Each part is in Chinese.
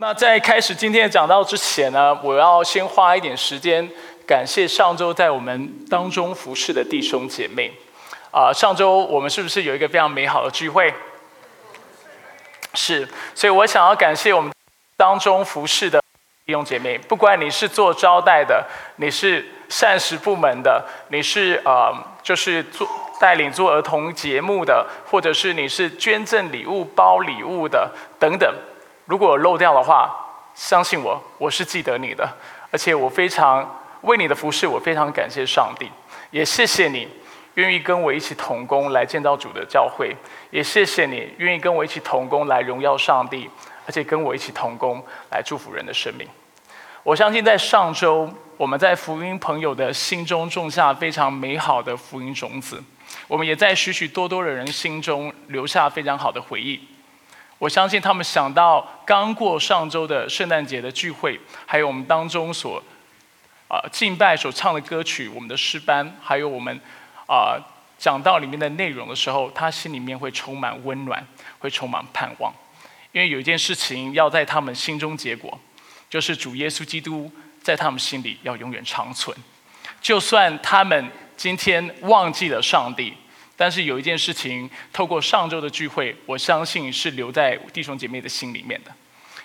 那在开始今天的讲道之前呢，我要先花一点时间感谢上周在我们当中服侍的弟兄姐妹。啊，上周我们是不是有一个非常美好的聚会？是，所以我想要感谢我们当中服侍的弟兄姐妹，不管你是做招待的，你是膳食部门的，你是呃，就是做带领做儿童节目的，或者是你是捐赠礼物、包礼物的等等。如果漏掉的话，相信我，我是记得你的，而且我非常为你的服饰，我非常感谢上帝，也谢谢你愿意跟我一起同工来建造主的教会，也谢谢你愿意跟我一起同工来荣耀上帝，而且跟我一起同工来祝福人的生命。我相信在上周，我们在福音朋友的心中种下非常美好的福音种子，我们也在许许多多的人心中留下非常好的回忆。我相信他们想到刚过上周的圣诞节的聚会，还有我们当中所啊敬拜所唱的歌曲，我们的诗班，还有我们啊讲道里面的内容的时候，他心里面会充满温暖，会充满盼望。因为有一件事情要在他们心中结果，就是主耶稣基督在他们心里要永远长存。就算他们今天忘记了上帝。但是有一件事情，透过上周的聚会，我相信是留在弟兄姐妹的心里面的，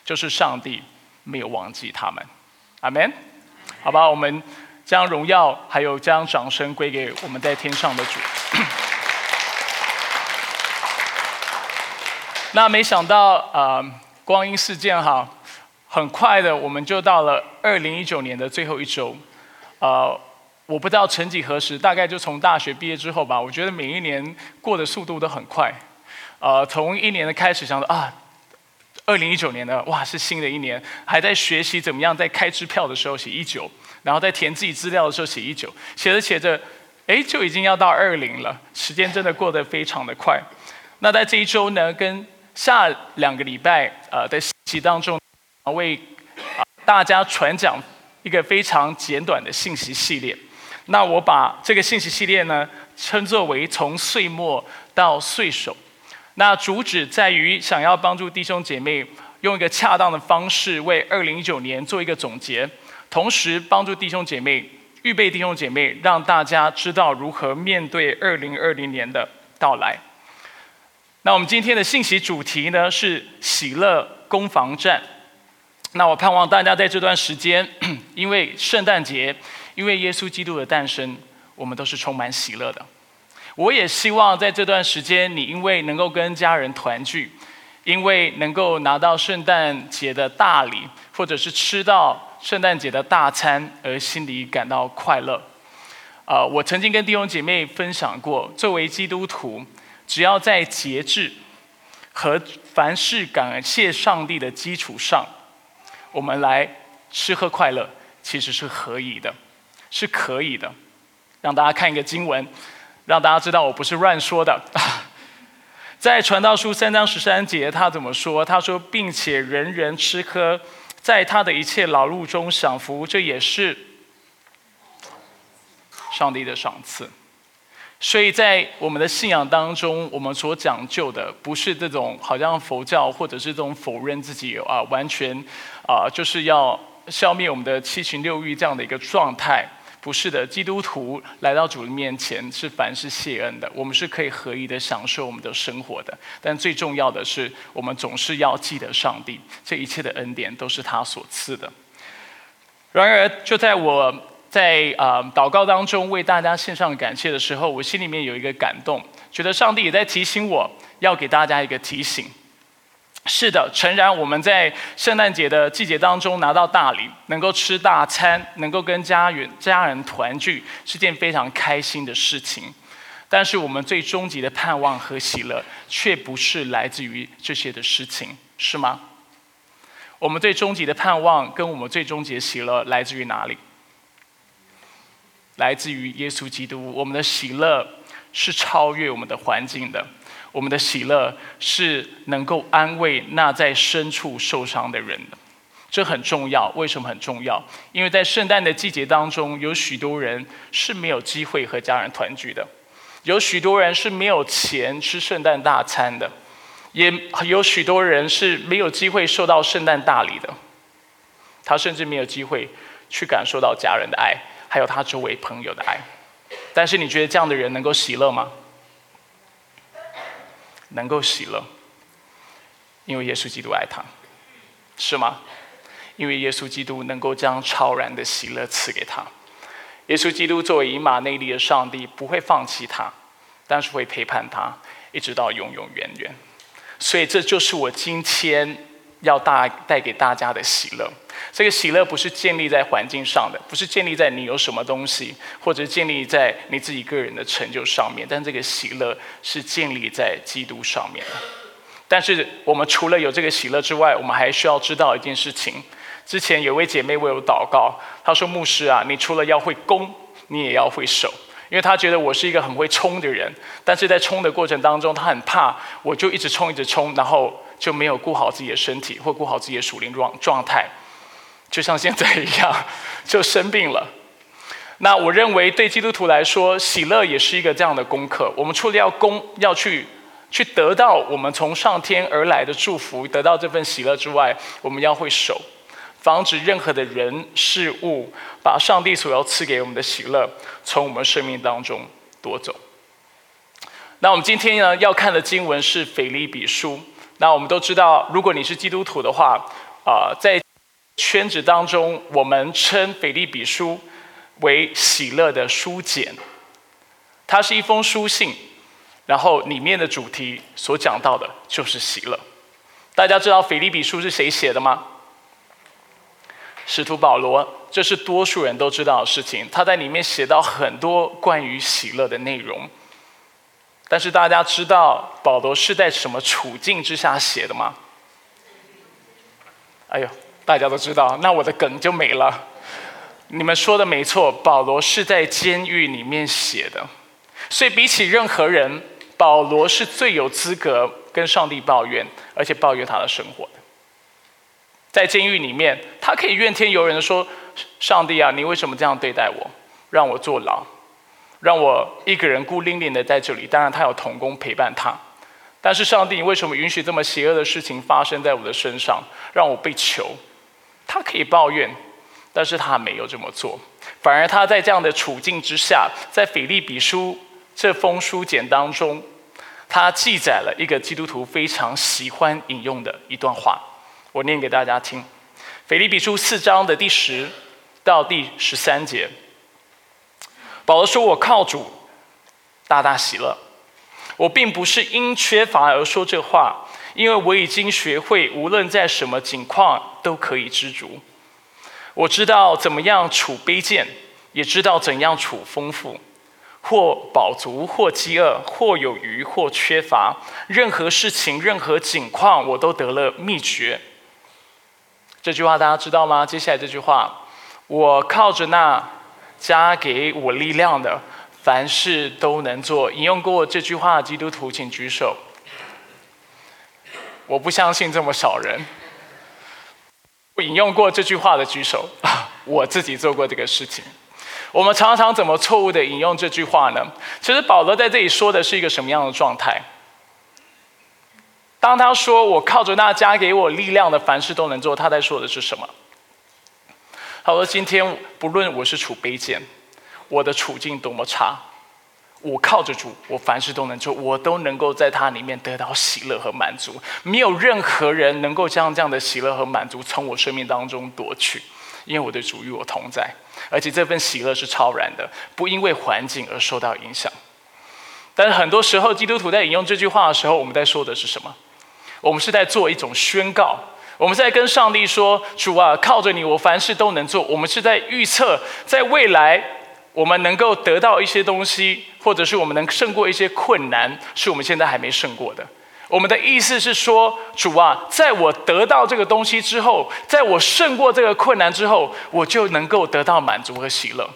就是上帝没有忘记他们，阿门。好吧，我们将荣耀还有将掌声归给我们在天上的主。那没想到啊，光阴似箭哈，很快的我们就到了二零一九年的最后一周，呃。我不知道曾几何时，大概就从大学毕业之后吧。我觉得每一年过的速度都很快。呃，从一年的开始想说啊，二零一九年的哇是新的一年，还在学习怎么样在开支票的时候写一九，然后在填自己资料的时候写一九，写着写着，哎，就已经要到二零了。时间真的过得非常的快。那在这一周呢，跟下两个礼拜呃的期当中，为大家传讲一个非常简短的信息系列。那我把这个信息系列呢，称作为从岁末到岁首。那主旨在于想要帮助弟兄姐妹用一个恰当的方式为二零一九年做一个总结，同时帮助弟兄姐妹预备弟兄姐妹，让大家知道如何面对二零二零年的到来。那我们今天的信息主题呢是喜乐攻防战。那我盼望大家在这段时间，因为圣诞节。因为耶稣基督的诞生，我们都是充满喜乐的。我也希望在这段时间，你因为能够跟家人团聚，因为能够拿到圣诞节的大礼，或者是吃到圣诞节的大餐，而心里感到快乐。啊，我曾经跟弟兄姐妹分享过，作为基督徒，只要在节制和凡事感谢上帝的基础上，我们来吃喝快乐，其实是可以的。是可以的，让大家看一个经文，让大家知道我不是乱说的。在传道书三章十三节，他怎么说？他说，并且人人吃喝，在他的一切劳碌中享福，这也是上帝的赏赐。所以在我们的信仰当中，我们所讲究的不是这种好像佛教，或者是这种否认自己啊，完全啊，就是要消灭我们的七情六欲这样的一个状态。不是的，基督徒来到主的面前是凡事谢恩的，我们是可以合一的享受我们的生活的。但最重要的是，我们总是要记得上帝，这一切的恩典都是他所赐的。然而，就在我在啊祷告当中为大家献上感谢的时候，我心里面有一个感动，觉得上帝也在提醒我要给大家一个提醒。是的，诚然，我们在圣诞节的季节当中拿到大礼，能够吃大餐，能够跟家人家人团聚，是件非常开心的事情。但是，我们最终极的盼望和喜乐，却不是来自于这些的事情，是吗？我们最终极的盼望跟我们最终极的喜乐来自于哪里？来自于耶稣基督。我们的喜乐是超越我们的环境的。我们的喜乐是能够安慰那在深处受伤的人的，这很重要。为什么很重要？因为在圣诞的季节当中，有许多人是没有机会和家人团聚的，有许多人是没有钱吃圣诞大餐的，也有许多人是没有机会受到圣诞大礼的，他甚至没有机会去感受到家人的爱，还有他周围朋友的爱。但是你觉得这样的人能够喜乐吗？能够喜乐，因为耶稣基督爱他，是吗？因为耶稣基督能够将超然的喜乐赐给他。耶稣基督作为以马内利的上帝，不会放弃他，但是会陪伴他，一直到永永远远。所以这就是我今天要大带给大家的喜乐。这个喜乐不是建立在环境上的，不是建立在你有什么东西，或者建立在你自己个人的成就上面。但这个喜乐是建立在基督上面的。但是我们除了有这个喜乐之外，我们还需要知道一件事情。之前有位姐妹为我祷告，她说：“牧师啊，你除了要会攻，你也要会守。”因为她觉得我是一个很会冲的人，但是在冲的过程当中，她很怕我就一直冲一直冲，然后就没有顾好自己的身体或顾好自己的属灵状状态，就像现在一样，就生病了。那我认为对基督徒来说，喜乐也是一个这样的功课。我们除了要攻，要去去得到我们从上天而来的祝福，得到这份喜乐之外，我们要会守。防止任何的人事物把上帝所要赐给我们的喜乐从我们生命当中夺走。那我们今天呢要看的经文是腓利比书。那我们都知道，如果你是基督徒的话，啊，在圈子当中，我们称腓立比书为喜乐的书简。它是一封书信，然后里面的主题所讲到的就是喜乐。大家知道腓立比书是谁写的吗？使徒保罗，这是多数人都知道的事情。他在里面写到很多关于喜乐的内容。但是大家知道保罗是在什么处境之下写的吗？哎呦，大家都知道，那我的梗就没了。你们说的没错，保罗是在监狱里面写的。所以比起任何人，保罗是最有资格跟上帝抱怨，而且抱怨他的生活的。在监狱里面，他可以怨天尤人的说：“上帝啊，你为什么这样对待我，让我坐牢，让我一个人孤零零的在这里？当然，他有童工陪伴他。但是，上帝，为什么允许这么邪恶的事情发生在我的身上，让我被囚？他可以抱怨，但是他没有这么做。反而，他在这样的处境之下，在腓利比书这封书简当中，他记载了一个基督徒非常喜欢引用的一段话。我念给大家听，《腓利比书》四章的第十到第十三节，保罗说：“我靠主大大喜乐，我并不是因缺乏而说这话，因为我已经学会，无论在什么境况都可以知足。我知道怎么样处卑贱，也知道怎样处丰富，或饱足，或饥饿，或有余，或缺乏。任何事情，任何境况，我都得了秘诀。”这句话大家知道吗？接下来这句话，我靠着那加给我力量的，凡事都能做。引用过这句话的基督徒，请举手。我不相信这么少人。引用过这句话的举手。我自己做过这个事情。我们常常怎么错误的引用这句话呢？其实保罗在这里说的是一个什么样的状态？当他说“我靠着那加给我力量的，凡事都能做”，他在说的是什么？他说：“今天不论我是处卑贱，我的处境多么差，我靠着主，我凡事都能做，我都能够在他里面得到喜乐和满足。没有任何人能够将这样的喜乐和满足从我生命当中夺去，因为我的主与我同在，而且这份喜乐是超然的，不因为环境而受到影响。但是很多时候，基督徒在引用这句话的时候，我们在说的是什么？”我们是在做一种宣告，我们在跟上帝说：“主啊，靠着你，我凡事都能做。”我们是在预测，在未来我们能够得到一些东西，或者是我们能胜过一些困难，是我们现在还没胜过的。我们的意思是说：“主啊，在我得到这个东西之后，在我胜过这个困难之后，我就能够得到满足和喜乐。”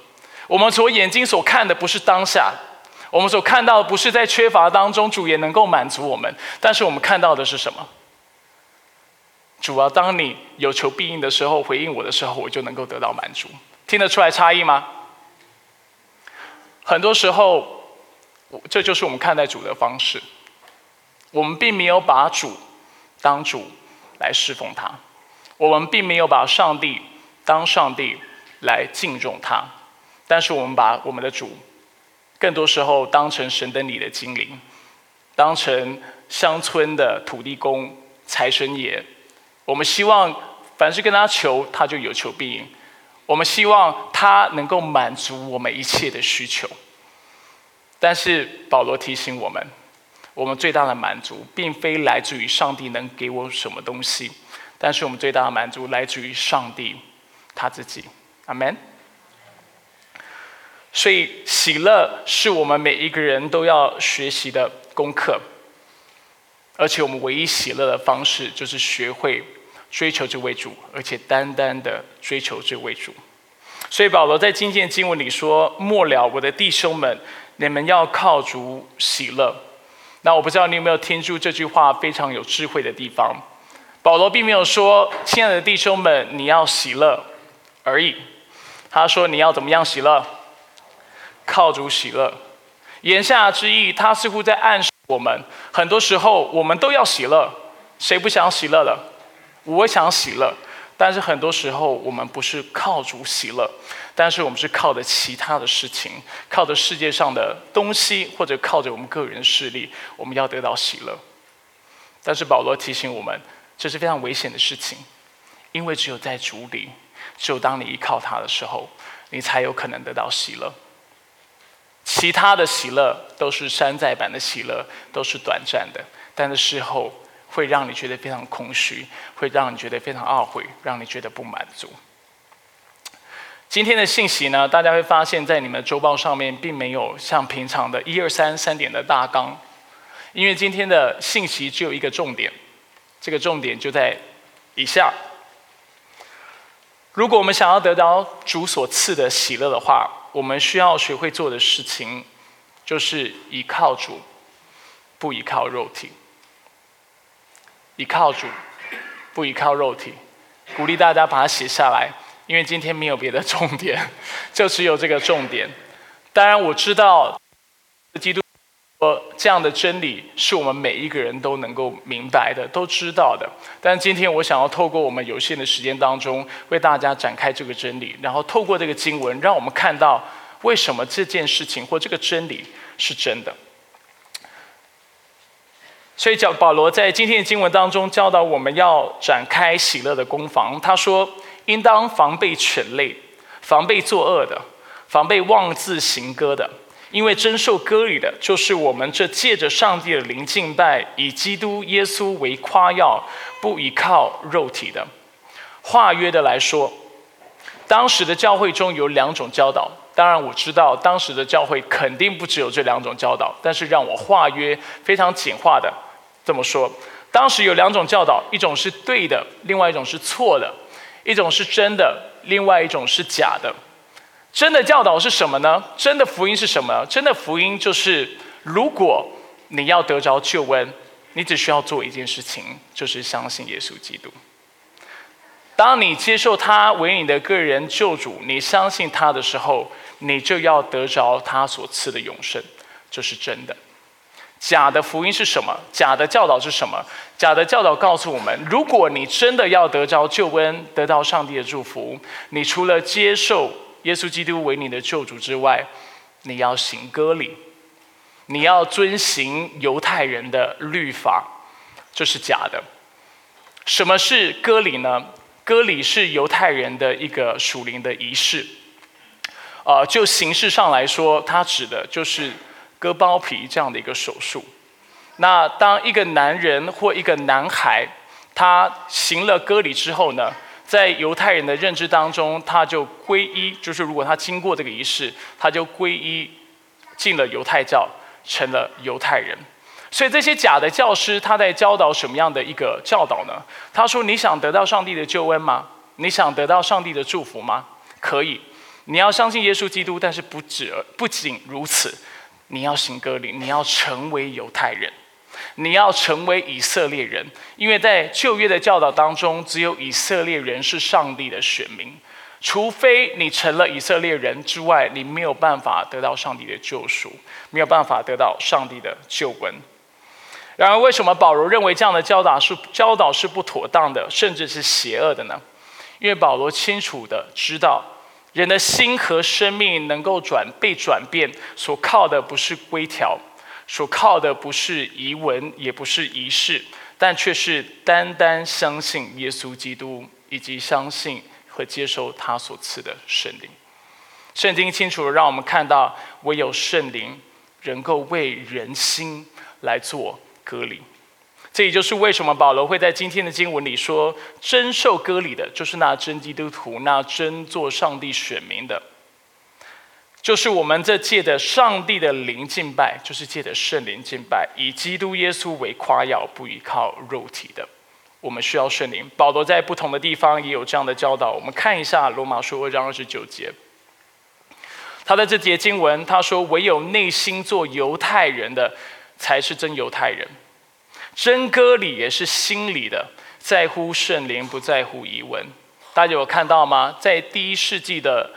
我们所眼睛所看的不是当下。我们所看到的不是在缺乏当中，主也能够满足我们。但是我们看到的是什么？主啊，当你有求必应的时候，回应我的时候，我就能够得到满足。听得出来差异吗？很多时候，这就是我们看待主的方式。我们并没有把主当主来侍奉他，我们并没有把上帝当上帝来敬重他，但是我们把我们的主，更多时候当成神灯里的精灵，当成乡村的土地公、财神爷。我们希望凡是跟他求，他就有求必应。我们希望他能够满足我们一切的需求。但是保罗提醒我们。我们最大的满足，并非来自于上帝能给我什么东西，但是我们最大的满足来自于上帝他自己。阿门。所以喜乐是我们每一个人都要学习的功课，而且我们唯一喜乐的方式，就是学会追求这位主，而且单单的追求这位主。所以保罗在今天经文里说：“末了，我的弟兄们，你们要靠主喜乐。”那我不知道你有没有听出这句话非常有智慧的地方。保罗并没有说“亲爱的弟兄们，你要喜乐”而已，他说你要怎么样喜乐？靠主喜乐。言下之意，他似乎在暗示我们，很多时候我们都要喜乐。谁不想喜乐了？我想喜乐。但是很多时候，我们不是靠主喜乐，但是我们是靠着其他的事情，靠着世界上的东西，或者靠着我们个人的势力，我们要得到喜乐。但是保罗提醒我们，这是非常危险的事情，因为只有在主里，只有当你依靠他的时候，你才有可能得到喜乐。其他的喜乐都是山寨版的喜乐，都是短暂的，但是事后。会让你觉得非常空虚，会让你觉得非常懊悔，让你觉得不满足。今天的信息呢，大家会发现在你们周报上面并没有像平常的一二三三点的大纲，因为今天的信息只有一个重点，这个重点就在以下。如果我们想要得到主所赐的喜乐的话，我们需要学会做的事情，就是依靠主，不依靠肉体。依靠主，不依靠肉体。鼓励大家把它写下来，因为今天没有别的重点，就只有这个重点。当然，我知道基督说这样的真理是我们每一个人都能够明白的，都知道的。但今天我想要透过我们有限的时间当中，为大家展开这个真理，然后透过这个经文，让我们看到为什么这件事情或这个真理是真的。所以，教保罗在今天的经文当中教导我们要展开喜乐的攻防。他说：“应当防备犬类，防备作恶的，防备妄自行歌的，因为真受割礼的，就是我们这借着上帝的灵敬拜，以基督耶稣为夸耀，不依靠肉体的。”化约的来说，当时的教会中有两种教导。当然，我知道当时的教会肯定不只有这两种教导，但是让我化约非常简化的。这么说，当时有两种教导，一种是对的，另外一种是错的；一种是真的，另外一种是假的。真的教导是什么呢？真的福音是什么？真的福音就是，如果你要得着救恩，你只需要做一件事情，就是相信耶稣基督。当你接受他为你的个人救主，你相信他的时候，你就要得着他所赐的永生，这是真的。假的福音是什么？假的教导是什么？假的教导告诉我们：如果你真的要得着救恩，得到上帝的祝福，你除了接受耶稣基督为你的救主之外，你要行割礼，你要遵行犹太人的律法，这是假的。什么是割礼呢？割礼是犹太人的一个属灵的仪式。呃，就形式上来说，它指的就是。割包皮这样的一个手术，那当一个男人或一个男孩，他行了割礼之后呢，在犹太人的认知当中，他就皈依，就是如果他经过这个仪式，他就皈依进了犹太教，成了犹太人。所以这些假的教师他在教导什么样的一个教导呢？他说：你想得到上帝的救恩吗？你想得到上帝的祝福吗？可以，你要相信耶稣基督，但是不止，不仅如此。你要行割礼，你要成为犹太人，你要成为以色列人，因为在旧约的教导当中，只有以色列人是上帝的选民，除非你成了以色列人之外，你没有办法得到上帝的救赎，没有办法得到上帝的救恩。然而，为什么保罗认为这样的教导是教导是不妥当的，甚至是邪恶的呢？因为保罗清楚的知道，人的心和生命能够转被转变，所靠的不是规条，所靠的不是仪文，也不是仪式，但却是单单相信耶稣基督，以及相信和接受他所赐的圣灵。圣经清楚的让我们看到，唯有圣灵能够为人心来做。隔离，这也就是为什么保罗会在今天的经文里说，真受割礼的，就是那真基督徒，那真做上帝选民的，就是我们这借的上帝的灵敬拜，就是借的圣灵敬拜，以基督耶稣为夸耀，不依靠肉体的。我们需要圣灵。保罗在不同的地方也有这样的教导。我们看一下罗马书二章二十九节，他的这节经文他说：“唯有内心做犹太人的。”才是真犹太人，真歌里也是心里的，在乎圣灵，不在乎遗文。大家有看到吗？在第一世纪的，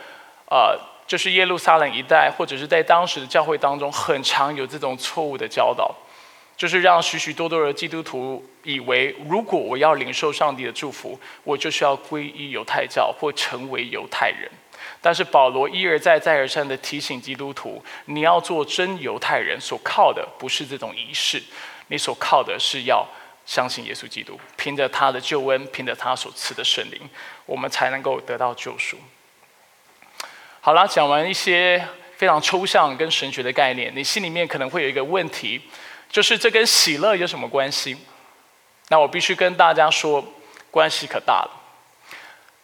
呃，就是耶路撒冷一带，或者是在当时的教会当中，很常有这种错误的教导，就是让许许多多的基督徒以为，如果我要领受上帝的祝福，我就需要皈依犹太教或成为犹太人。但是保罗一而再、再而三的提醒基督徒：你要做真犹太人，所靠的不是这种仪式，你所靠的是要相信耶稣基督，凭着他的救恩，凭着他所赐的圣灵，我们才能够得到救赎。好了，讲完一些非常抽象跟神学的概念，你心里面可能会有一个问题，就是这跟喜乐有什么关系？那我必须跟大家说，关系可大了。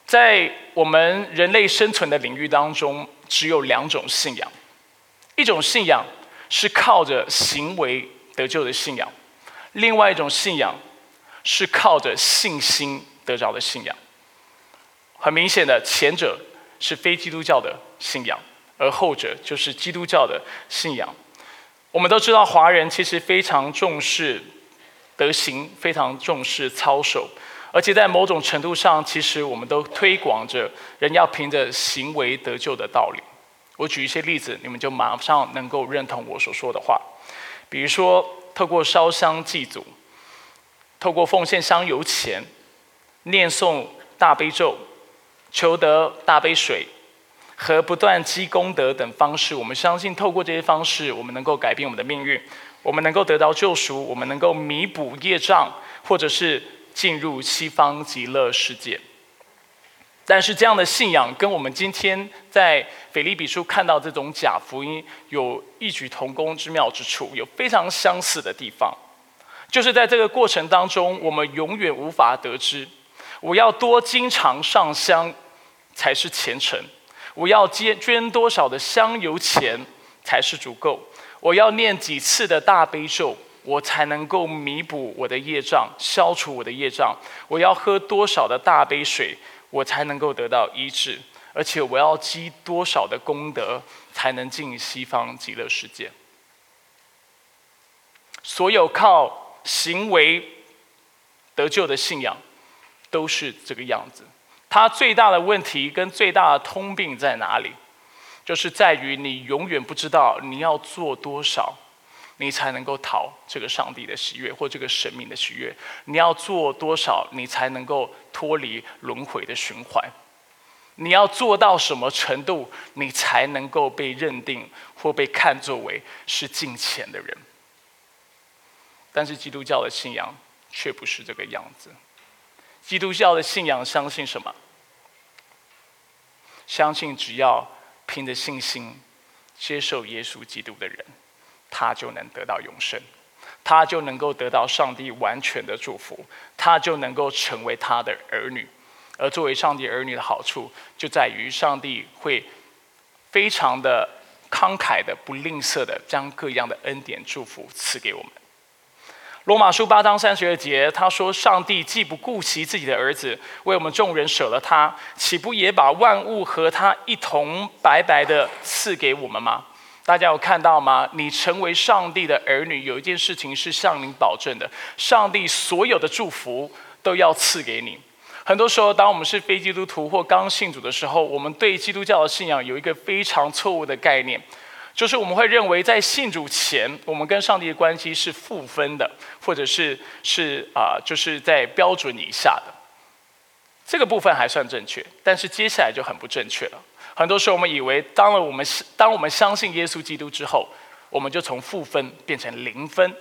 在我们人类生存的领域当中，只有两种信仰：一种信仰是靠着行为得救的信仰；另外一种信仰是靠着信心得着的信仰。很明显的，前者是非基督教的信仰，而后者就是基督教的信仰。我们都知道，华人其实非常重视德行，非常重视操守。而且在某种程度上，其实我们都推广着人要凭着行为得救的道理。我举一些例子，你们就马上能够认同我所说的话。比如说，透过烧香祭祖，透过奉献香油钱，念诵大悲咒，求得大悲水，和不断积功德等方式，我们相信透过这些方式，我们能够改变我们的命运，我们能够得到救赎，我们能够弥补业障，或者是。进入西方极乐世界，但是这样的信仰跟我们今天在腓立比书看到这种假福音有异曲同工之妙之处，有非常相似的地方，就是在这个过程当中，我们永远无法得知我要多经常上香才是虔诚，我要捐捐多少的香油钱才是足够，我要念几次的大悲咒。我才能够弥补我的业障，消除我的业障。我要喝多少的大杯水，我才能够得到医治？而且我要积多少的功德，才能进西方极乐世界？所有靠行为得救的信仰，都是这个样子。它最大的问题跟最大的通病在哪里？就是在于你永远不知道你要做多少。你才能够讨这个上帝的喜悦，或这个神明的喜悦。你要做多少，你才能够脱离轮回的循环？你要做到什么程度，你才能够被认定或被看作为是敬虔的人？但是基督教的信仰却不是这个样子。基督教的信仰相信什么？相信只要凭着信心接受耶稣基督的人。他就能得到永生，他就能够得到上帝完全的祝福，他就能够成为他的儿女。而作为上帝儿女的好处，就在于上帝会非常的慷慨的、不吝啬的，将各样的恩典祝福赐给我们。罗马书八章三十二节，他说：“上帝既不顾惜自己的儿子，为我们众人舍了他，岂不也把万物和他一同白白的赐给我们吗？”大家有看到吗？你成为上帝的儿女，有一件事情是向您保证的：上帝所有的祝福都要赐给你。很多时候，当我们是非基督徒或刚信主的时候，我们对基督教的信仰有一个非常错误的概念，就是我们会认为在信主前，我们跟上帝的关系是负分的，或者是是啊，就是在标准以下的。这个部分还算正确，但是接下来就很不正确了。很多时候我们以为，当了我们当我们相信耶稣基督之后，我们就从负分变成零分。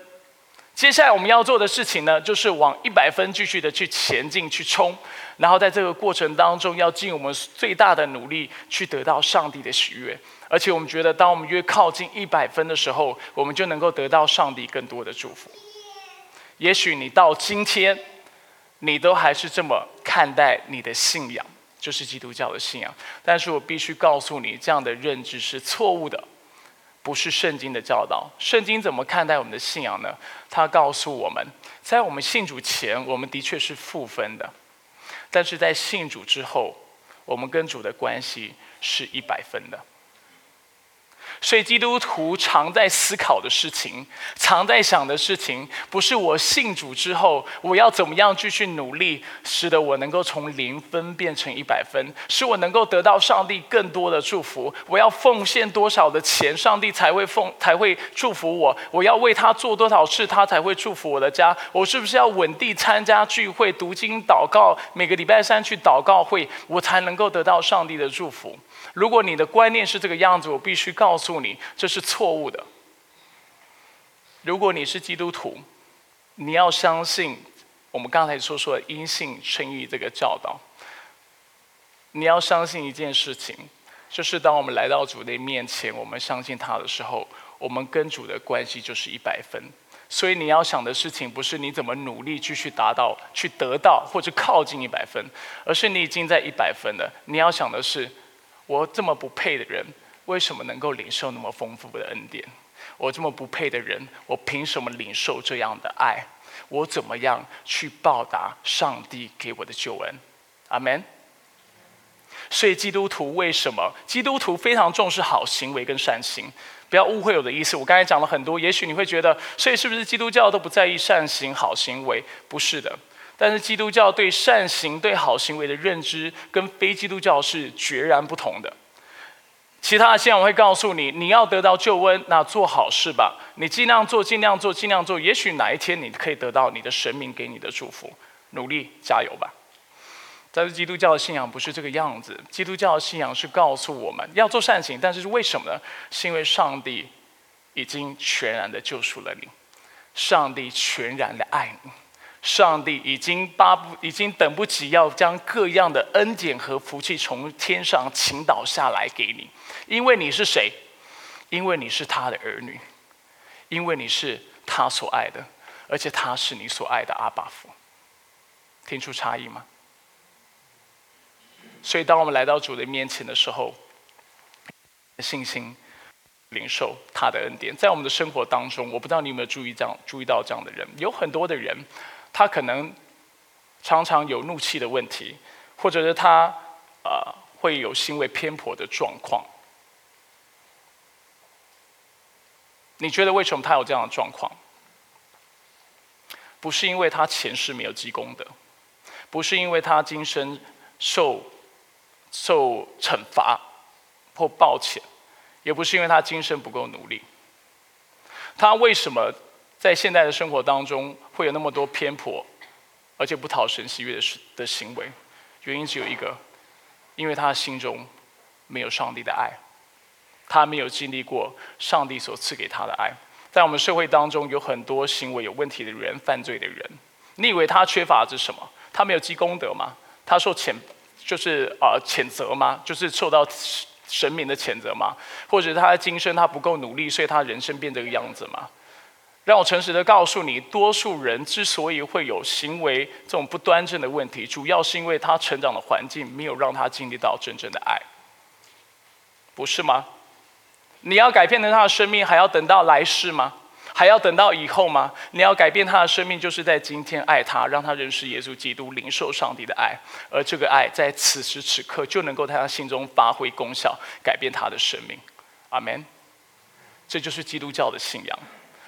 接下来我们要做的事情呢，就是往一百分继续的去前进、去冲，然后在这个过程当中，要尽我们最大的努力去得到上帝的喜悦。而且我们觉得，当我们越靠近一百分的时候，我们就能够得到上帝更多的祝福。也许你到今天，你都还是这么看待你的信仰，就是基督教的信仰。但是我必须告诉你，这样的认知是错误的。不是圣经的教导。圣经怎么看待我们的信仰呢？他告诉我们，在我们信主前，我们的确是负分的；但是在信主之后，我们跟主的关系是一百分的。所以，基督徒常在思考的事情，常在想的事情，不是我信主之后我要怎么样继续努力，使得我能够从零分变成一百分，使我能够得到上帝更多的祝福。我要奉献多少的钱，上帝才会奉才会祝福我？我要为他做多少事，他才会祝福我的家？我是不是要稳定参加聚会、读经、祷告，每个礼拜三去祷告会，我才能够得到上帝的祝福？如果你的观念是这个样子，我必须告诉诉你，这是错误的。如果你是基督徒，你要相信我们刚才所说的“因信称义”这个教导。你要相信一件事情，就是当我们来到主的面前，我们相信他的时候，我们跟主的关系就是一百分。所以你要想的事情，不是你怎么努力继续达到、去得到或者靠近一百分，而是你已经在一百分了。你要想的是。我这么不配的人，为什么能够领受那么丰富的恩典？我这么不配的人，我凭什么领受这样的爱？我怎么样去报答上帝给我的救恩？阿门。所以基督徒为什么？基督徒非常重视好行为跟善行。不要误会我的意思。我刚才讲了很多，也许你会觉得，所以是不是基督教都不在意善行、好行为？不是的。但是基督教对善行、对好行为的认知，跟非基督教是决然不同的。其他的信仰会告诉你，你要得到救恩，那做好事吧，你尽量做，尽量做，尽量做，也许哪一天你可以得到你的神明给你的祝福。努力加油吧！但是基督教的信仰不是这个样子。基督教的信仰是告诉我们要做善行，但是为什么呢？是因为上帝已经全然的救赎了你，上帝全然的爱你。上帝已经巴不，已经等不及要将各样的恩典和福气从天上倾倒下来给你，因为你是谁？因为你是他的儿女，因为你是他所爱的，而且他是你所爱的阿爸父。听出差异吗？所以，当我们来到主的面前的时候，信心领受他的恩典，在我们的生活当中，我不知道你有没有注意这样注意到这样的人，有很多的人。他可能常常有怒气的问题，或者是他呃会有行为偏颇的状况。你觉得为什么他有这样的状况？不是因为他前世没有积功德，不是因为他今生受受惩罚或抱歉，也不是因为他今生不够努力。他为什么？在现代的生活当中，会有那么多偏颇，而且不讨神喜悦的的行为，原因只有一个，因为他心中没有上帝的爱，他没有经历过上帝所赐给他的爱。在我们社会当中，有很多行为有问题的人、犯罪的人，你以为他缺乏的是什么？他没有积功德吗？他受谴就是啊谴责吗？就是受到神明的谴责吗？或者他的今生他不够努力，所以他人生变这个样子吗？让我诚实的告诉你，多数人之所以会有行为这种不端正的问题，主要是因为他成长的环境没有让他经历到真正的爱，不是吗？你要改变他的生命，还要等到来世吗？还要等到以后吗？你要改变他的生命，就是在今天爱他，让他认识耶稣基督，领受上帝的爱，而这个爱在此时此刻就能够在他心中发挥功效，改变他的生命。阿门。这就是基督教的信仰。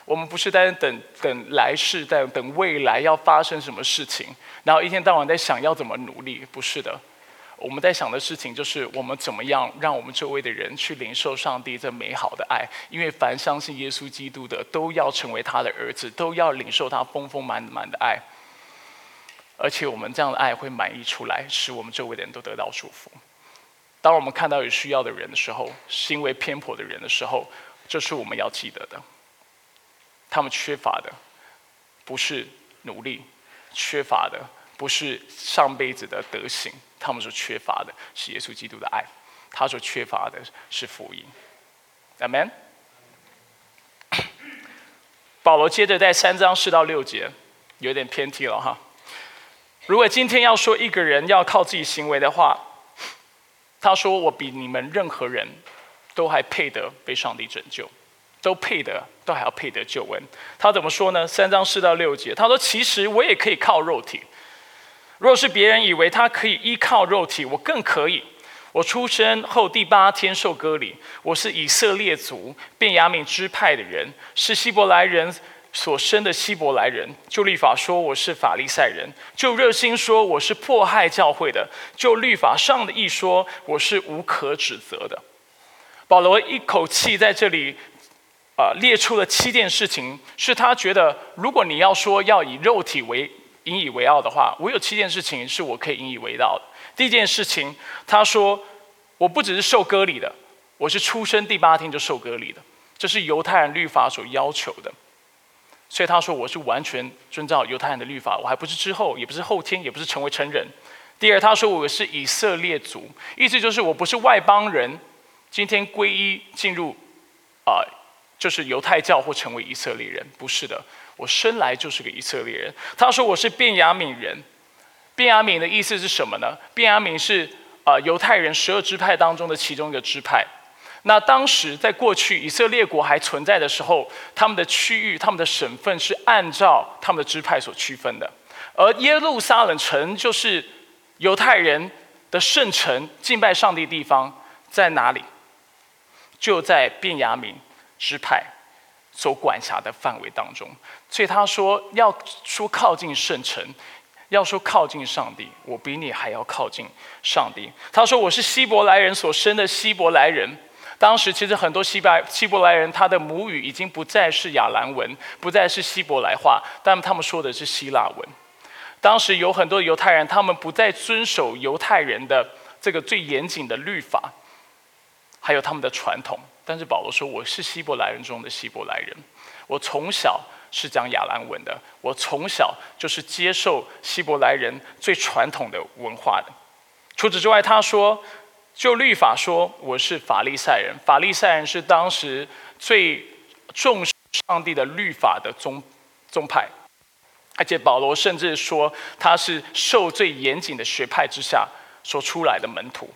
我们不是在等等来世，在等未来要发生什么事情，然后一天到晚在想要怎么努力，不是的。我们在想的事情就是我们怎么样让我们周围的人去领受上帝这美好的爱，因为凡相信耶稣基督的都要成为他的儿子，都要领受他丰丰满满的爱。而且我们这样的爱会满溢出来，使我们周围的人都得到祝福。当我们看到有需要的人的时候，行为偏颇的人的时候，这是我们要记得的。他们缺乏的不是努力，缺乏的不是上辈子的德行，他们所缺乏的是耶稣基督的爱，他所缺乏的是福音。Amen。保罗接着在三章四到六节，有点偏题了哈。如果今天要说一个人要靠自己行为的话，他说我比你们任何人都还配得被上帝拯救，都配得，都还要配得救恩。他怎么说呢？三章四到六节，他说：“其实我也可以靠肉体。若是别人以为他可以依靠肉体，我更可以。我出生后第八天受割礼，我是以色列族便雅悯支派的人，是希伯来人。”所生的希伯来人，就律法说我是法利赛人；就热心说我是迫害教会的；就律法上的一说我是无可指责的。保罗一口气在这里啊列出了七件事情，是他觉得如果你要说要以肉体为引以为傲的话，我有七件事情是我可以引以为傲的。第一件事情，他说我不只是受割礼的，我是出生第八天就受割礼的，这是犹太人律法所要求的。所以他说我是完全遵照犹太人的律法，我还不是之后，也不是后天，也不是成为成人。第二，他说我是以色列族，意思就是我不是外邦人，今天皈依进入啊，就是犹太教或成为以色列人，不是的，我生来就是个以色列人。他说我是便雅悯人，便雅悯的意思是什么呢？便雅悯是啊犹太人十二支派当中的其中一个支派。那当时在过去以色列国还存在的时候，他们的区域、他们的省份是按照他们的支派所区分的，而耶路撒冷城就是犹太人的圣城，敬拜上帝地方在哪里？就在便雅悯支派所管辖的范围当中。所以他说，要说靠近圣城，要说靠近上帝，我比你还要靠近上帝。他说，我是希伯来人所生的希伯来人。当时其实很多希伯希伯来人，他的母语已经不再是亚兰文，不再是希伯来话，但他们说的是希腊文。当时有很多犹太人，他们不再遵守犹太人的这个最严谨的律法，还有他们的传统。但是保罗说：“我是希伯来人中的希伯来人，我从小是讲亚兰文的，我从小就是接受希伯来人最传统的文化的。”除此之外，他说。就律法说，我是法利赛人。法利赛人是当时最重视上帝的律法的宗宗派，而且保罗甚至说他是受最严谨的学派之下所出来的门徒。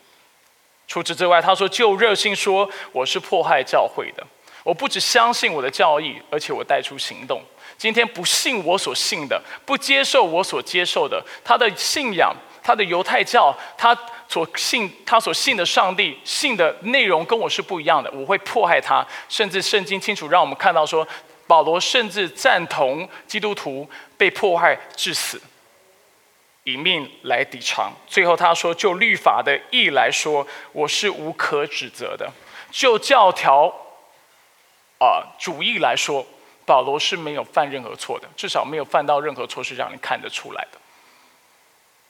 除此之外，他说就热心说我是迫害教会的。我不只相信我的教义，而且我带出行动。今天不信我所信的，不接受我所接受的，他的信仰，他的犹太教，他。所信他所信的上帝信的内容跟我是不一样的，我会迫害他。甚至圣经清楚让我们看到说，保罗甚至赞同基督徒被迫害致死，以命来抵偿。最后他说，就律法的义来说，我是无可指责的；就教条啊主义来说，保罗是没有犯任何错的，至少没有犯到任何错是让人看得出来的。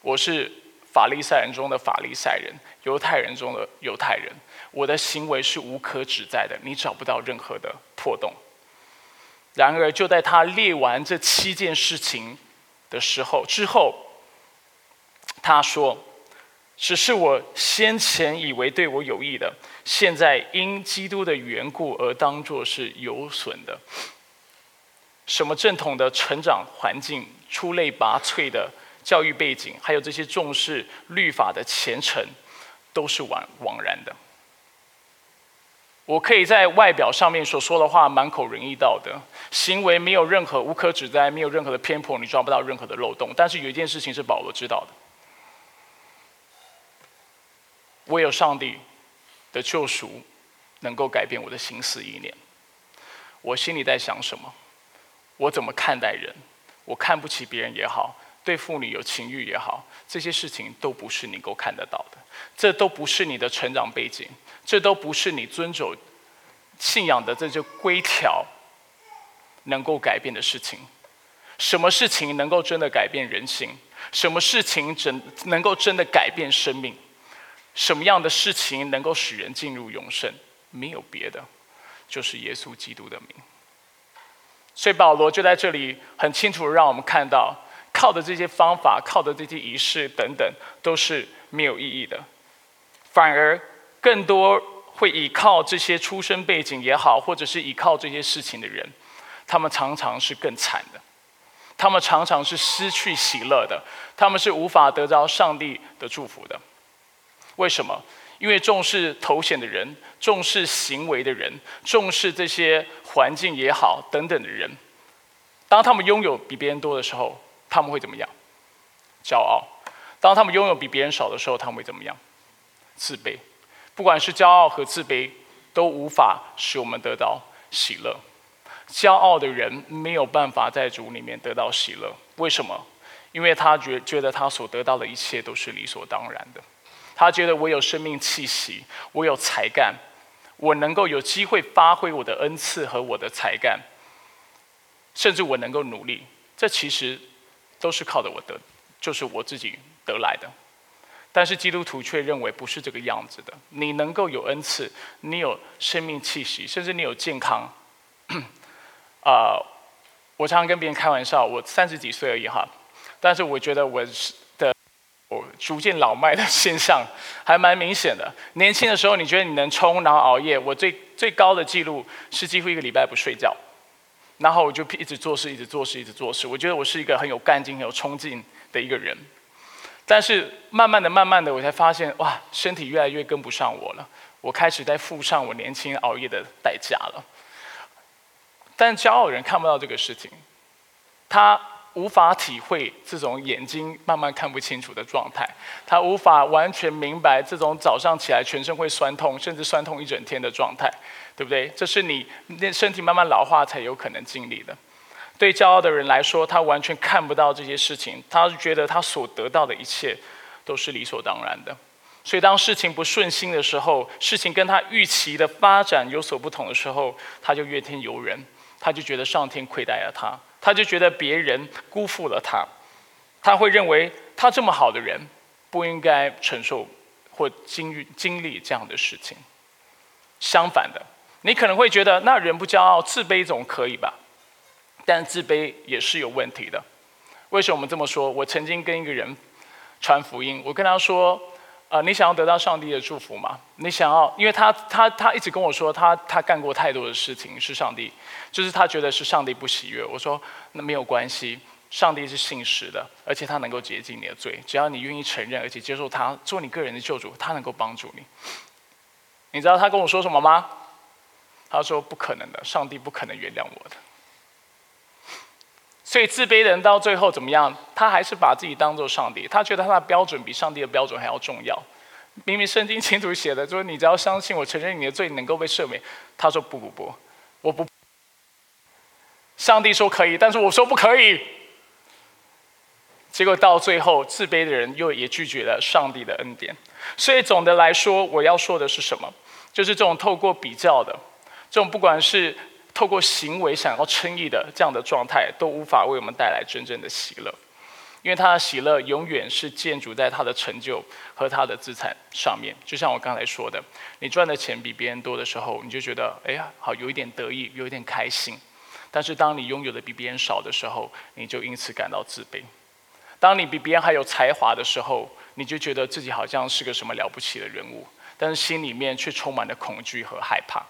我是。法利赛人中的法利赛人，犹太人中的犹太人，我的行为是无可指摘的，你找不到任何的破洞。然而，就在他列完这七件事情的时候，之后，他说：“只是我先前以为对我有益的，现在因基督的缘故而当作是有损的。什么正统的成长环境，出类拔萃的。”教育背景，还有这些重视律法的虔诚，都是枉枉然的。我可以在外表上面所说的话满口仁义道德，行为没有任何无可指摘，没有任何的偏颇，你抓不到任何的漏洞。但是有一件事情是保罗知道的：我有上帝的救赎，能够改变我的心思意念。我心里在想什么？我怎么看待人？我看不起别人也好。对妇女有情欲也好，这些事情都不是你够看得到的，这都不是你的成长背景，这都不是你遵守信仰的这些规条能够改变的事情。什么事情能够真的改变人性？什么事情真能够真的改变生命？什么样的事情能够使人进入永生？没有别的，就是耶稣基督的名。所以保罗就在这里很清楚的让我们看到，靠的这些方法、靠的这些仪式等等，都是没有意义的。反而更多会依靠这些出身背景也好，或者是依靠这些事情的人，他们常常是更惨的。他们常常是失去喜乐的，他们是无法得着上帝的祝福的。为什么？因为重视头衔的人，重视行为的人，重视这些环境也好等等的人，当他们拥有比别人多的时候，他们会怎么样？骄傲。当他们拥有比别人少的时候，他们会怎么样？自卑。不管是骄傲和自卑，都无法使我们得到喜乐。骄傲的人没有办法在主里面得到喜乐，为什么？因为他觉觉得他所得到的一切都是理所当然的，他觉得我有生命气息，我有才干，我能够有机会发挥我的恩赐和我的才干，甚至我能够努力，这其实都是靠着我得，就是我自己得来的。但是基督徒却认为不是这个样子的，你能够有恩赐，你有生命气息，甚至你有健康。啊，我常常跟别人开玩笑，我三十几岁而已哈，但是我觉得我是我逐渐老迈的现象还蛮明显的。年轻的时候，你觉得你能冲，然后熬夜，我最最高的记录是几乎一个礼拜不睡觉，然后我就一直做事，一直做事，一直做事。我觉得我是一个很有干劲、很有冲劲的一个人。但是慢慢的、慢慢的，我才发现，哇，身体越来越跟不上我了。我开始在付上我年轻熬夜的代价了。但骄傲人看不到这个事情，他无法体会这种眼睛慢慢看不清楚的状态，他无法完全明白这种早上起来全身会酸痛，甚至酸痛一整天的状态，对不对？这是你那身体慢慢老化才有可能经历的。对骄傲的人来说，他完全看不到这些事情，他觉得他所得到的一切都是理所当然的。所以当事情不顺心的时候，事情跟他预期的发展有所不同的时候，他就怨天尤人。他就觉得上天亏待了他，他就觉得别人辜负了他，他会认为他这么好的人不应该承受或经经历这样的事情。相反的，你可能会觉得那人不骄傲，自卑总可以吧？但自卑也是有问题的。为什么我们这么说？我曾经跟一个人传福音，我跟他说。啊，你想要得到上帝的祝福吗？你想要，因为他他他一直跟我说，他他干过太多的事情是上帝，就是他觉得是上帝不喜悦。我说那没有关系，上帝是信实的，而且他能够洁净你的罪，只要你愿意承认，而且接受他做你个人的救主，他能够帮助你。你知道他跟我说什么吗？他说不可能的，上帝不可能原谅我的。所以自卑的人到最后怎么样？他还是把自己当做上帝，他觉得他的标准比上帝的标准还要重要。明明圣经清楚写的，就是你只要相信我，承认你的罪，能够被赦免。他说不不不，我不。上帝说可以，但是我说不可以。结果到最后，自卑的人又也拒绝了上帝的恩典。所以总的来说，我要说的是什么？就是这种透过比较的，这种不管是。透过行为想要称义的这样的状态，都无法为我们带来真正的喜乐，因为他的喜乐永远是建筑在他的成就和他的资产上面。就像我刚才说的，你赚的钱比别人多的时候，你就觉得哎呀，好有一点得意，有一点开心；但是当你拥有的比别人少的时候，你就因此感到自卑。当你比别人还有才华的时候，你就觉得自己好像是个什么了不起的人物，但是心里面却充满了恐惧和害怕。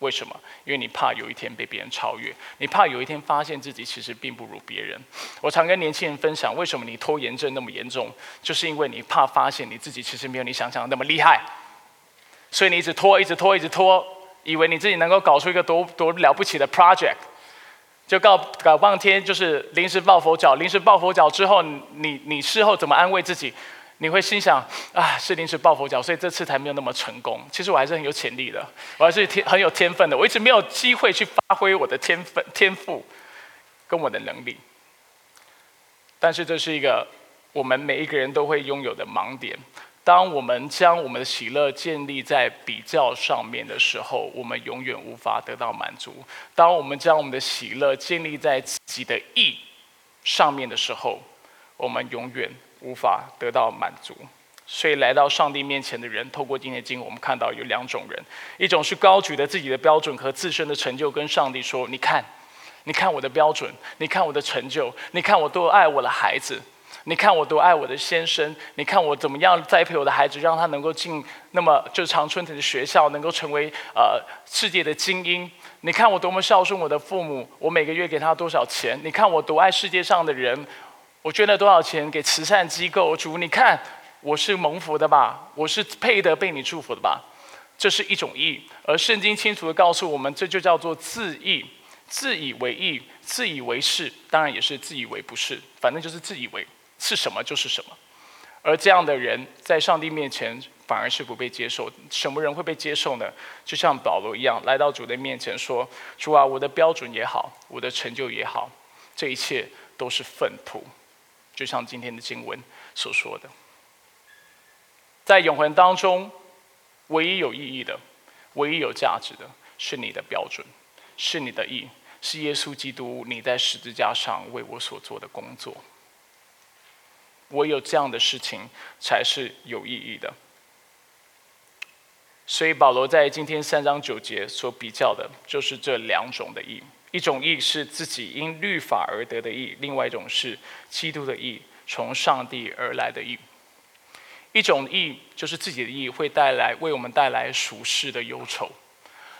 为什么？因为你怕有一天被别人超越，你怕有一天发现自己其实并不如别人。我常跟年轻人分享，为什么你拖延症那么严重，就是因为你怕发现你自己其实没有你想象的那么厉害，所以你一直拖，一直拖，一直拖，以为你自己能够搞出一个多多了不起的 project，就搞搞半天就是临时抱佛脚，临时抱佛脚之后，你你事后怎么安慰自己？你会心想啊，是临时抱佛脚，所以这次才没有那么成功。其实我还是很有潜力的，我还是天很有天分的。我一直没有机会去发挥我的天分、天赋跟我的能力。但是这是一个我们每一个人都会拥有的盲点。当我们将我们的喜乐建立在比较上面的时候，我们永远无法得到满足。当我们将我们的喜乐建立在自己的意上面的时候，我们永远无法得到满足。所以，来到上帝面前的人，透过今天的经，我们看到有两种人：一种是高举着自己的标准和自身的成就，跟上帝说：“你看，你看我的标准，你看我的成就，你看我多爱我的孩子。”你看我多爱我的先生，你看我怎么样栽培我的孩子，让他能够进那么就长春藤的学校，能够成为呃世界的精英。你看我多么孝顺我的父母，我每个月给他多少钱？你看我多爱世界上的人，我捐了多少钱给慈善机构？主，你看我是蒙福的吧？我是配得被你祝福的吧？这是一种义，而圣经清楚的告诉我们，这就叫做自义，自以为义，自以为是，当然也是自以为不是，反正就是自以为。是什么就是什么，而这样的人在上帝面前反而是不被接受。什么人会被接受呢？就像保罗一样，来到主的面前说：“主啊，我的标准也好，我的成就也好，这一切都是粪土。”就像今天的经文所说的，在永恒当中，唯一有意义的、唯一有价值的，是你的标准，是你的义，是耶稣基督你在十字架上为我所做的工作。唯有这样的事情才是有意义的。所以保罗在今天三章九节所比较的，就是这两种的义：一种义是自己因律法而得的义；另外一种是基督的义，从上帝而来的义。一种义就是自己的义会带来为我们带来属世的忧愁；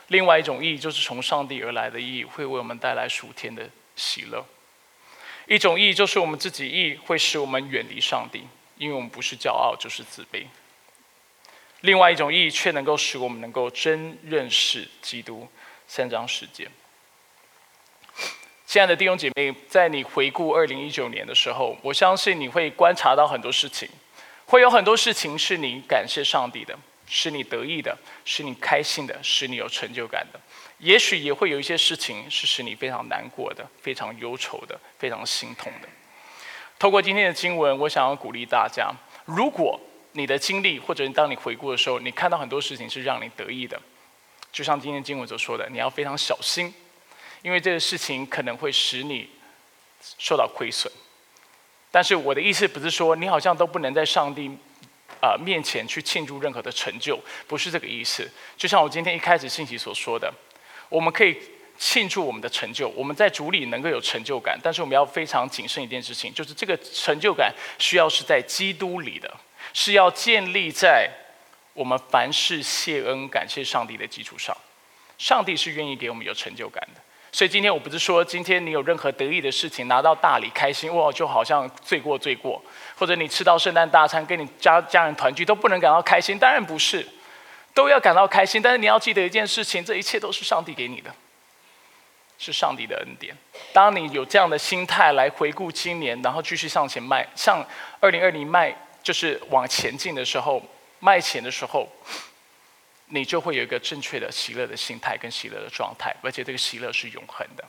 另外一种义就是从上帝而来的义，会为我们带来属天的喜乐。一种义就是我们自己义会使我们远离上帝，因为我们不是骄傲就是自卑。另外一种义却能够使我们能够真认识基督。三章时间，亲爱的弟兄姐妹，在你回顾二零一九年的时候，我相信你会观察到很多事情，会有很多事情是你感谢上帝的，使你得意的，使你开心的，使你有成就感的。也许也会有一些事情是使你非常难过的、非常忧愁的、非常心痛的。透过今天的经文，我想要鼓励大家：如果你的经历，或者当你回顾的时候，你看到很多事情是让你得意的，就像今天经文所说的，你要非常小心，因为这个事情可能会使你受到亏损。但是我的意思不是说你好像都不能在上帝啊面前去庆祝任何的成就，不是这个意思。就像我今天一开始信息所说的。我们可以庆祝我们的成就，我们在主里能够有成就感，但是我们要非常谨慎一件事情，就是这个成就感需要是在基督里的，是要建立在我们凡事谢恩感谢上帝的基础上。上帝是愿意给我们有成就感的，所以今天我不是说今天你有任何得意的事情拿到大礼开心哇，就好像罪过罪过，或者你吃到圣诞大餐跟你家家人团聚都不能感到开心，当然不是。都要感到开心，但是你要记得一件事情：这一切都是上帝给你的，是上帝的恩典。当你有这样的心态来回顾今年，然后继续向前迈，向二零二零迈，就是往前进的时候，迈前的时候，你就会有一个正确的喜乐的心态跟喜乐的状态，而且这个喜乐是永恒的。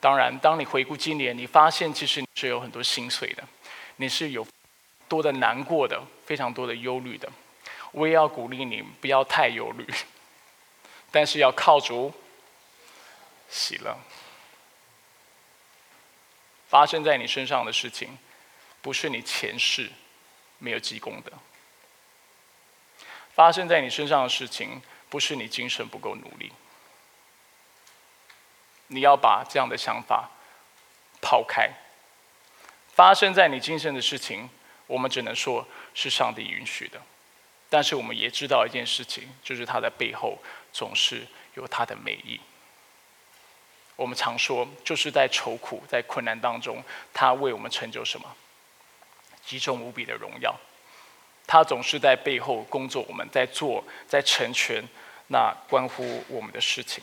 当然，当你回顾今年，你发现其实你是有很多心碎的，你是有多的难过的，非常多的忧虑的。我也要鼓励你，不要太忧虑，但是要靠主喜乐。发生在你身上的事情，不是你前世没有积功的；发生在你身上的事情，不是你精神不够努力。你要把这样的想法抛开。发生在你精神的事情，我们只能说是上帝允许的。但是我们也知道一件事情，就是他的背后总是有他的美意。我们常说，就是在愁苦、在困难当中，他为我们成就什么？极重无比的荣耀。他总是在背后工作，我们在做，在成全那关乎我们的事情。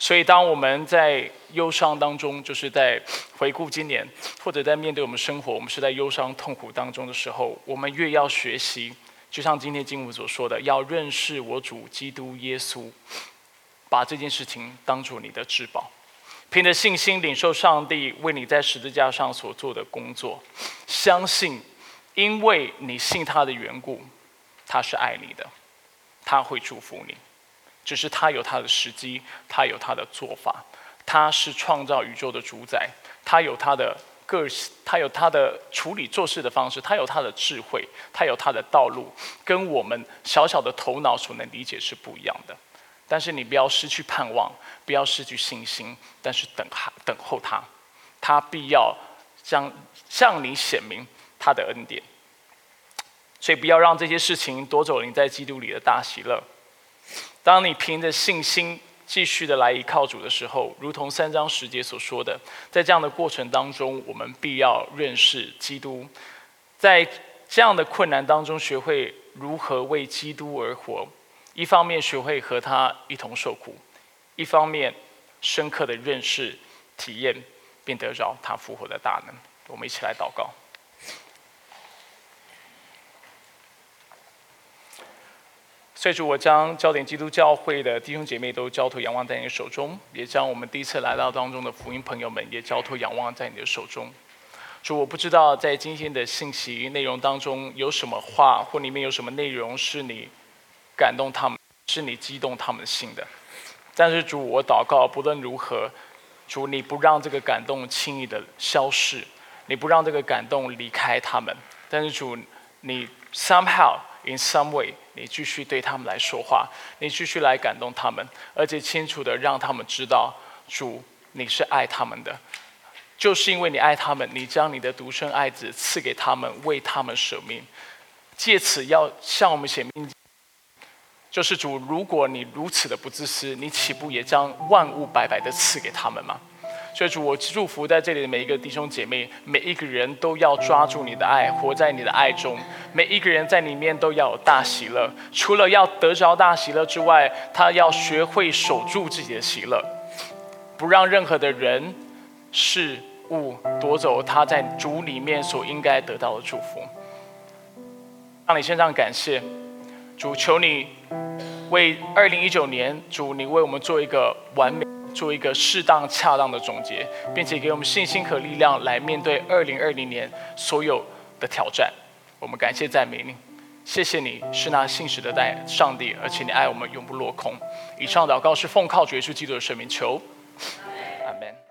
所以，当我们在忧伤当中，就是在回顾今年，或者在面对我们生活，我们是在忧伤痛苦当中的时候，我们越要学习，就像今天经文所说的，要认识我主基督耶稣，把这件事情当做你的至宝，凭着信心领受上帝为你在十字架上所做的工作，相信，因为你信他的缘故，他是爱你的，他会祝福你。只是他有他的时机，他有他的做法，他是创造宇宙的主宰，他有他的个性，他有他的处理做事的方式，他有他的智慧，他有他的道路，跟我们小小的头脑所能理解是不一样的。但是你不要失去盼望，不要失去信心，但是等他等候他，他必要将向你显明他的恩典。所以不要让这些事情夺走你在基督里的大喜乐。当你凭着信心继续的来依靠主的时候，如同三章十节所说的，在这样的过程当中，我们必要认识基督，在这样的困难当中，学会如何为基督而活。一方面学会和他一同受苦，一方面深刻的认识、体验，并得着他复活的大能。我们一起来祷告。所以主，我将焦点基督教会的弟兄姐妹都交托仰望在你的手中，也将我们第一次来到当中的福音朋友们也交托仰望在你的手中。主，我不知道在今天的信息内容当中有什么话，或里面有什么内容是你。感动他们，是你激动他们的心的。但是主，我祷告，不论如何，主你不让这个感动轻易的消逝，你不让这个感动离开他们。但是主，你 somehow in some way，你继续对他们来说话，你继续来感动他们，而且清楚的让他们知道，主你是爱他们的，就是因为你爱他们，你将你的独生爱子赐给他们，为他们舍命，借此要向我们显明。就是主，如果你如此的不自私，你岂不也将万物白白的赐给他们吗？所以主，我祝福在这里的每一个弟兄姐妹，每一个人都要抓住你的爱，活在你的爱中。每一个人在里面都要有大喜乐。除了要得着大喜乐之外，他要学会守住自己的喜乐，不让任何的人事物夺走他在主里面所应该得到的祝福。让你献上感谢。主求你为二零一九年，主你为我们做一个完美、做一个适当、恰当的总结，并且给我们信心和力量来面对二零二零年所有的挑战。我们感谢赞美你，谢谢你是那信实的代上帝，而且你爱我们永不落空。以上祷告是奉靠主耶稣基督的圣名求，阿门。